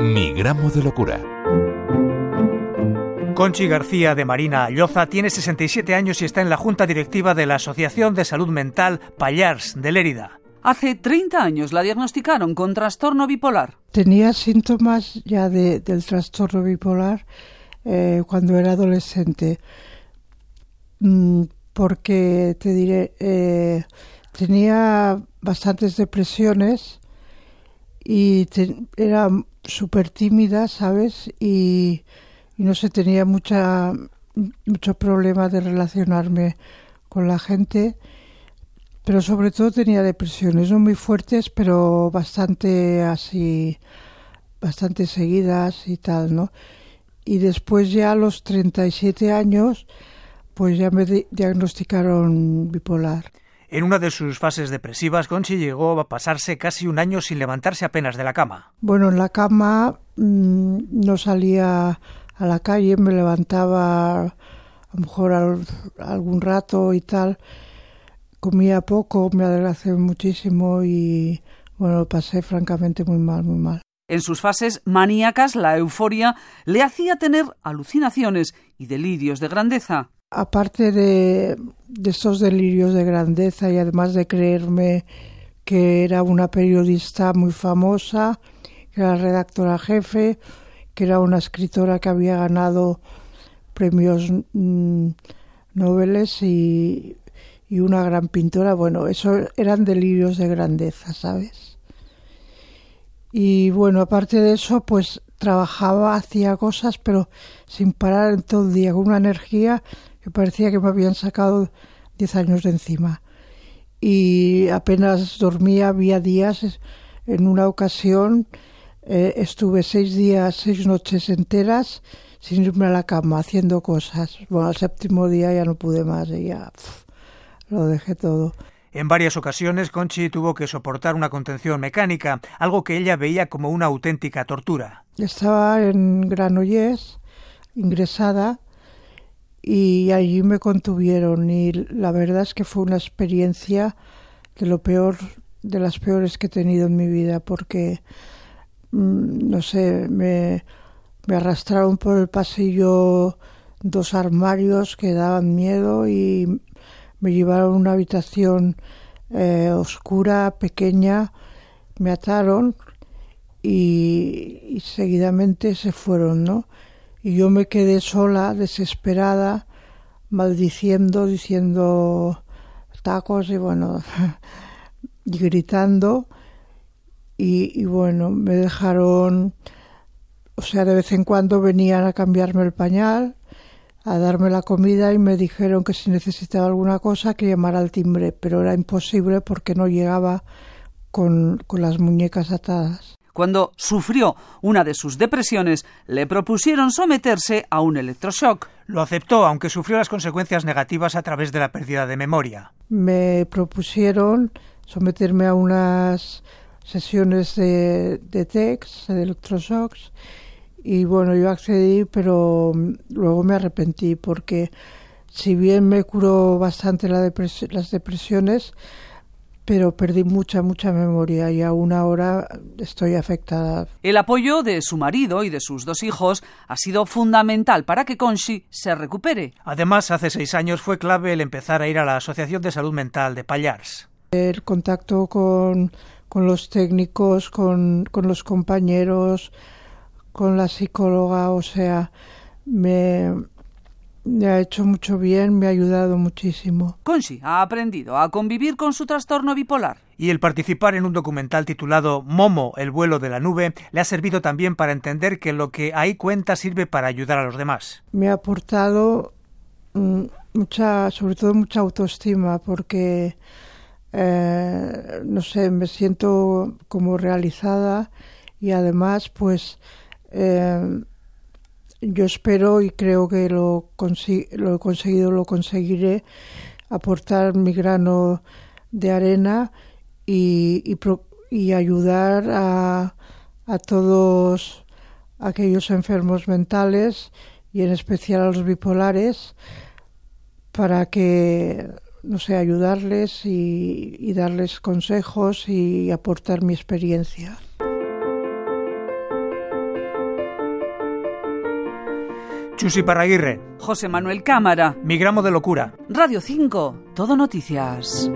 Mi gramo de locura. Conchi García de Marina Alloza tiene 67 años y está en la junta directiva de la Asociación de Salud Mental Pallars de Lérida. Hace 30 años la diagnosticaron con trastorno bipolar. Tenía síntomas ya de, del trastorno bipolar eh, cuando era adolescente, mm, porque te diré, eh, tenía bastantes depresiones y era súper tímida, ¿sabes? Y y no se tenía mucha, mucho problema de relacionarme con la gente, pero sobre todo tenía depresiones, no muy fuertes, pero bastante así, bastante seguidas y tal, ¿no? Y después ya a los 37 años, pues ya me diagnosticaron bipolar. En una de sus fases depresivas, Conchi llegó a pasarse casi un año sin levantarse apenas de la cama. Bueno, en la cama mm, no salía a la calle, me levantaba a lo mejor algún rato y tal, comía poco, me adelgacé muchísimo y bueno, lo pasé francamente muy mal, muy mal. En sus fases maníacas, la euforia le hacía tener alucinaciones y delirios de grandeza. Aparte de, de estos delirios de grandeza y además de creerme que era una periodista muy famosa, que era redactora jefe, que era una escritora que había ganado premios mm, Nobeles y, y una gran pintora. Bueno, eso eran delirios de grandeza, ¿sabes? Y bueno, aparte de eso, pues trabajaba, hacía cosas, pero sin parar en todo el día, con una energía que parecía que me habían sacado diez años de encima. Y apenas dormía, había días, en una ocasión eh, estuve seis días, seis noches enteras sin irme a la cama haciendo cosas. Bueno, al séptimo día ya no pude más y ya lo dejé todo. En varias ocasiones Conchi tuvo que soportar una contención mecánica, algo que ella veía como una auténtica tortura. Estaba en Granollers, ingresada, y allí me contuvieron y la verdad es que fue una experiencia de lo peor, de las peores que he tenido en mi vida, porque Mm, no sé, me, me arrastraron por el pasillo dos armarios que daban miedo y me llevaron a una habitación eh, oscura, pequeña, me ataron y, y, seguidamente se fueron, ¿no? Y yo me quedé sola, desesperada, maldiciendo, diciendo tacos y bueno, y gritando y, bueno, me dejaron, o sea, de vez en cuando venían a cambiarme el pañal, a darme la comida y me dijeron que si necesitaba alguna cosa que llamara al timbre, pero era imposible porque no llegaba con, con las muñecas atadas. Cuando sufrió una de sus depresiones, le propusieron someterse a un electroshock. Lo aceptó, aunque sufrió las consecuencias negativas a través de la pérdida de memoria. Me propusieron someterme a unas sesiones de, de TEX, de electroshocks, y bueno, yo accedí, pero luego me arrepentí porque si bien me curó bastante la las depresiones, pero perdí mucha, mucha memoria y aún ahora estoy afectada. El apoyo de su marido y de sus dos hijos ha sido fundamental para que Conchi se recupere. Además, hace seis años fue clave el empezar a ir a la Asociación de Salud Mental de Pallars. El contacto con con los técnicos, con, con los compañeros, con la psicóloga, o sea, me, me ha hecho mucho bien, me ha ayudado muchísimo. Conchi ha aprendido a convivir con su trastorno bipolar. Y el participar en un documental titulado Momo, el vuelo de la nube, le ha servido también para entender que lo que ahí cuenta sirve para ayudar a los demás. Me ha aportado mm, mucha, sobre todo mucha autoestima, porque eh, no sé, me siento como realizada y además pues eh, yo espero y creo que lo, lo he conseguido, lo conseguiré, aportar mi grano de arena y, y, y ayudar a, a todos aquellos enfermos mentales y en especial a los bipolares para que no sé, ayudarles y, y darles consejos y aportar mi experiencia. Chusi Parraguirre. José Manuel Cámara. Mi gramo de locura. Radio 5. Todo noticias.